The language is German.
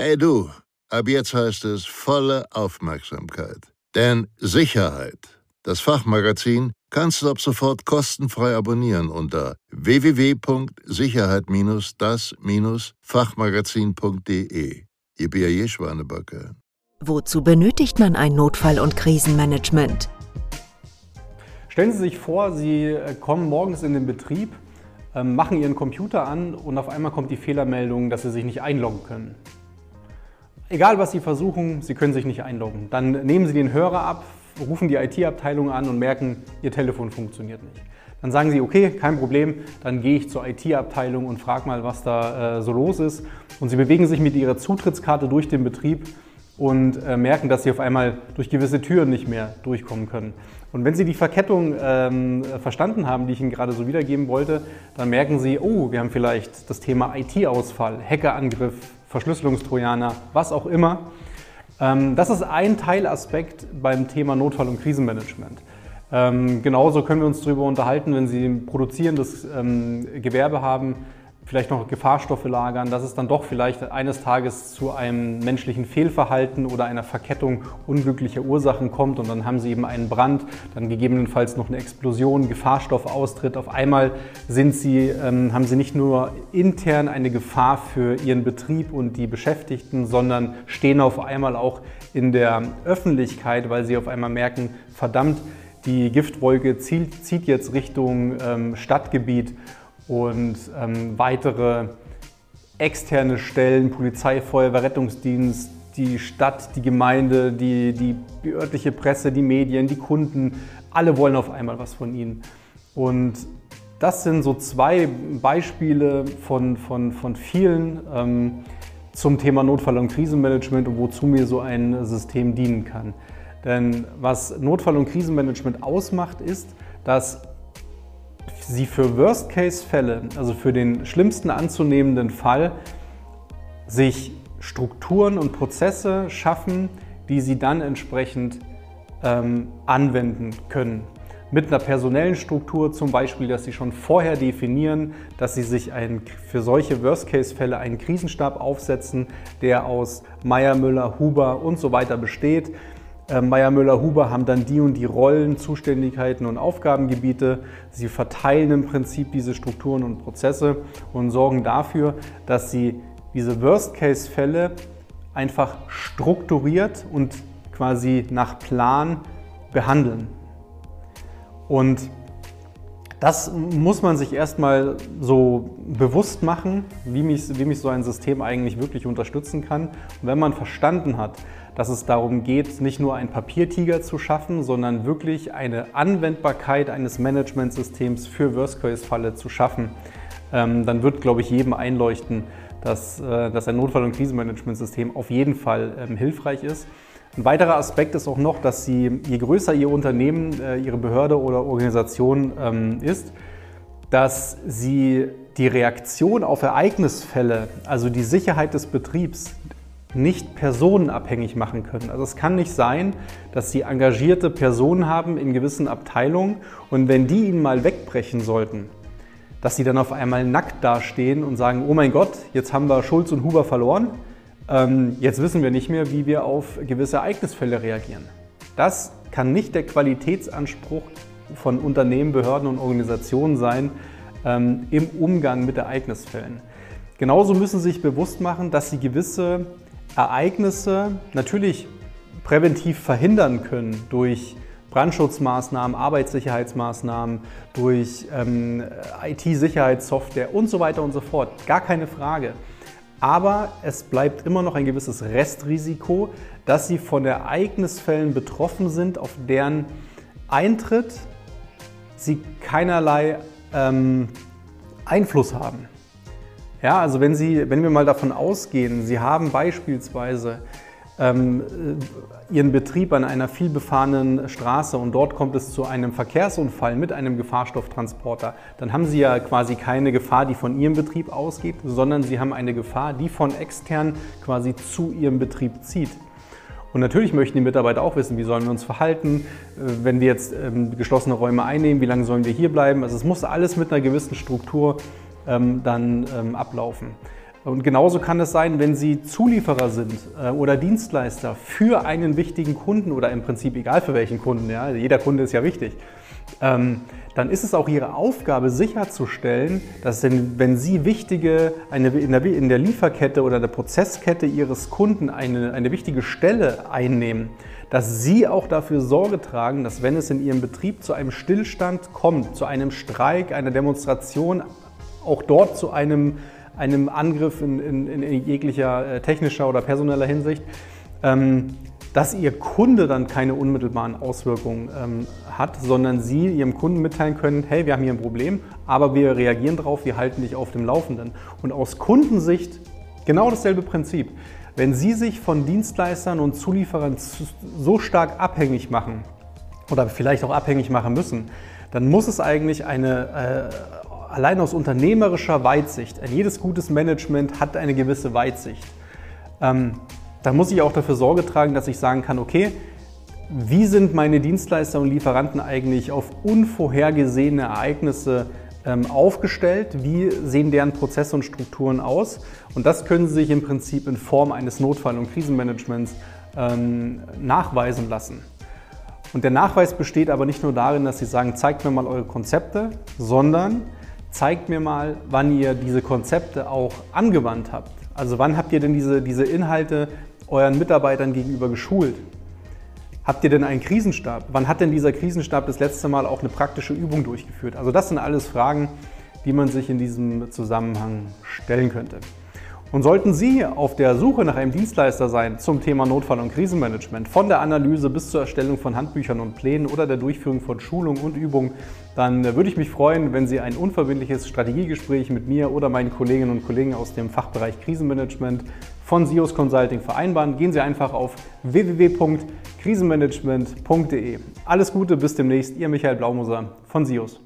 Hey du, ab jetzt heißt es volle Aufmerksamkeit. Denn Sicherheit, das Fachmagazin, kannst du ab sofort kostenfrei abonnieren unter www.sicherheit-das-fachmagazin.de. Ihr B.A.J. Schwanebacke. Wozu benötigt man ein Notfall- und Krisenmanagement? Stellen Sie sich vor, Sie äh, kommen morgens in den Betrieb, ähm, machen Ihren Computer an und auf einmal kommt die Fehlermeldung, dass Sie sich nicht einloggen können. Egal was Sie versuchen, Sie können sich nicht einloggen. Dann nehmen Sie den Hörer ab, rufen die IT-Abteilung an und merken, Ihr Telefon funktioniert nicht. Dann sagen Sie, okay, kein Problem, dann gehe ich zur IT-Abteilung und frage mal, was da äh, so los ist. Und Sie bewegen sich mit Ihrer Zutrittskarte durch den Betrieb und äh, merken, dass Sie auf einmal durch gewisse Türen nicht mehr durchkommen können. Und wenn Sie die Verkettung ähm, verstanden haben, die ich Ihnen gerade so wiedergeben wollte, dann merken Sie, oh, wir haben vielleicht das Thema IT-Ausfall, Hackerangriff, Verschlüsselungstrojaner, was auch immer. Ähm, das ist ein Teilaspekt beim Thema Notfall- und Krisenmanagement. Ähm, genauso können wir uns darüber unterhalten, wenn Sie ein produzierendes ähm, Gewerbe haben, vielleicht noch Gefahrstoffe lagern, dass es dann doch vielleicht eines Tages zu einem menschlichen Fehlverhalten oder einer Verkettung unglücklicher Ursachen kommt und dann haben Sie eben einen Brand, dann gegebenenfalls noch eine Explosion, Gefahrstoffaustritt. Auf einmal sind Sie, ähm, haben Sie nicht nur intern eine Gefahr für Ihren Betrieb und die Beschäftigten, sondern stehen auf einmal auch in der Öffentlichkeit, weil Sie auf einmal merken, verdammt, die Giftwolke zieht, zieht jetzt Richtung ähm, Stadtgebiet und ähm, weitere externe Stellen, Polizei, Feuerwehr, Rettungsdienst, die Stadt, die Gemeinde, die, die, örtliche Presse, die Medien, die Kunden, alle wollen auf einmal was von Ihnen. Und das sind so zwei Beispiele von, von, von vielen ähm, zum Thema Notfall- und Krisenmanagement und wozu mir so ein System dienen kann. Denn was Notfall- und Krisenmanagement ausmacht, ist, dass Sie für Worst-Case-Fälle, also für den schlimmsten anzunehmenden Fall, sich Strukturen und Prozesse schaffen, die Sie dann entsprechend ähm, anwenden können. Mit einer personellen Struktur zum Beispiel, dass Sie schon vorher definieren, dass Sie sich ein, für solche Worst-Case-Fälle einen Krisenstab aufsetzen, der aus Meier, Müller, Huber und so weiter besteht Meier Müller-Huber haben dann die und die Rollen, Zuständigkeiten und Aufgabengebiete. Sie verteilen im Prinzip diese Strukturen und Prozesse und sorgen dafür, dass sie diese Worst-Case-Fälle einfach strukturiert und quasi nach Plan behandeln. Und das muss man sich erstmal so bewusst machen, wie mich, wie mich so ein System eigentlich wirklich unterstützen kann. Und wenn man verstanden hat, dass es darum geht, nicht nur einen Papiertiger zu schaffen, sondern wirklich eine Anwendbarkeit eines Managementsystems für Worst-Case-Falle zu schaffen, ähm, dann wird, glaube ich, jedem einleuchten, dass, äh, dass ein Notfall- und Krisenmanagementsystem auf jeden Fall ähm, hilfreich ist. Ein weiterer Aspekt ist auch noch, dass Sie, je größer Ihr Unternehmen, äh, Ihre Behörde oder Organisation ähm, ist, dass Sie die Reaktion auf Ereignisfälle, also die Sicherheit des Betriebs, nicht personenabhängig machen können. Also es kann nicht sein, dass Sie engagierte Personen haben in gewissen Abteilungen und wenn die Ihnen mal wegbrechen sollten, dass Sie dann auf einmal nackt dastehen und sagen, oh mein Gott, jetzt haben wir Schulz und Huber verloren, jetzt wissen wir nicht mehr, wie wir auf gewisse Ereignisfälle reagieren. Das kann nicht der Qualitätsanspruch von Unternehmen, Behörden und Organisationen sein ähm, im Umgang mit Ereignisfällen. Genauso müssen Sie sich bewusst machen, dass Sie gewisse Ereignisse natürlich präventiv verhindern können durch Brandschutzmaßnahmen, Arbeitssicherheitsmaßnahmen, durch ähm, IT-Sicherheitssoftware und so weiter und so fort. Gar keine Frage. Aber es bleibt immer noch ein gewisses Restrisiko, dass sie von Ereignisfällen betroffen sind, auf deren Eintritt sie keinerlei ähm, Einfluss haben. Ja, also wenn, Sie, wenn wir mal davon ausgehen, Sie haben beispielsweise Ihren Betrieb an einer vielbefahrenen Straße und dort kommt es zu einem Verkehrsunfall mit einem Gefahrstofftransporter, dann haben Sie ja quasi keine Gefahr, die von Ihrem Betrieb ausgeht, sondern Sie haben eine Gefahr, die von extern quasi zu Ihrem Betrieb zieht. Und natürlich möchten die Mitarbeiter auch wissen, wie sollen wir uns verhalten, äh, wenn wir jetzt ähm, geschlossene Räume einnehmen, wie lange sollen wir hier bleiben. Also es muss alles mit einer gewissen Struktur ähm, dann ähm, ablaufen. Und genauso kann es sein, wenn Sie Zulieferer sind äh, oder Dienstleister für einen wichtigen Kunden oder im Prinzip egal für welchen Kunden, ja, jeder Kunde ist ja wichtig, ähm, dann ist es auch Ihre Aufgabe sicherzustellen, dass wenn Sie wichtige, eine, in, der, in der Lieferkette oder der Prozesskette Ihres Kunden eine, eine wichtige Stelle einnehmen, dass Sie auch dafür Sorge tragen, dass wenn es in Ihrem Betrieb zu einem Stillstand kommt, zu einem Streik, einer Demonstration, auch dort zu einem, einem Angriff in, in, in jeglicher äh, technischer oder personeller Hinsicht, ähm, dass Ihr Kunde dann keine unmittelbaren Auswirkungen ähm, hat, sondern Sie Ihrem Kunden mitteilen können, hey, wir haben hier ein Problem, aber wir reagieren darauf, wir halten dich auf dem Laufenden. Und aus Kundensicht genau dasselbe Prinzip. Wenn Sie sich von Dienstleistern und Zulieferern so stark abhängig machen oder vielleicht auch abhängig machen müssen, dann muss es eigentlich eine, äh, allein aus unternehmerischer Weitsicht, jedes gutes Management hat eine gewisse Weitsicht. Ähm, dann muss ich auch dafür Sorge tragen, dass ich sagen kann, okay, wie sind meine Dienstleister und Lieferanten eigentlich auf unvorhergesehene Ereignisse ähm, aufgestellt? Wie sehen deren Prozesse und Strukturen aus? Und das können Sie sich im Prinzip in Form eines Notfall- und Krisenmanagements ähm, nachweisen lassen. Und der Nachweis besteht aber nicht nur darin, dass Sie sagen, zeigt mir mal eure Konzepte, sondern zeigt mir mal, wann ihr diese Konzepte auch angewandt habt. Also wann habt ihr denn diese, diese Inhalte euren Mitarbeitern gegenüber geschult? Habt ihr denn einen Krisenstab? Wann hat denn dieser Krisenstab das letzte Mal auch eine praktische Übung durchgeführt? Also das sind alles Fragen, die man sich in diesem Zusammenhang stellen könnte. Und sollten Sie auf der Suche nach einem Dienstleister sein zum Thema Notfall- und Krisenmanagement, von der Analyse bis zur Erstellung von Handbüchern und Plänen oder der Durchführung von Schulungen und Übungen, dann würde ich mich freuen, wenn Sie ein unverbindliches Strategiegespräch mit mir oder meinen Kolleginnen und Kollegen aus dem Fachbereich Krisenmanagement von SIOS Consulting vereinbaren. Gehen Sie einfach auf www.krisenmanagement.de. Alles Gute, bis demnächst. Ihr Michael Blaumoser von SIOS.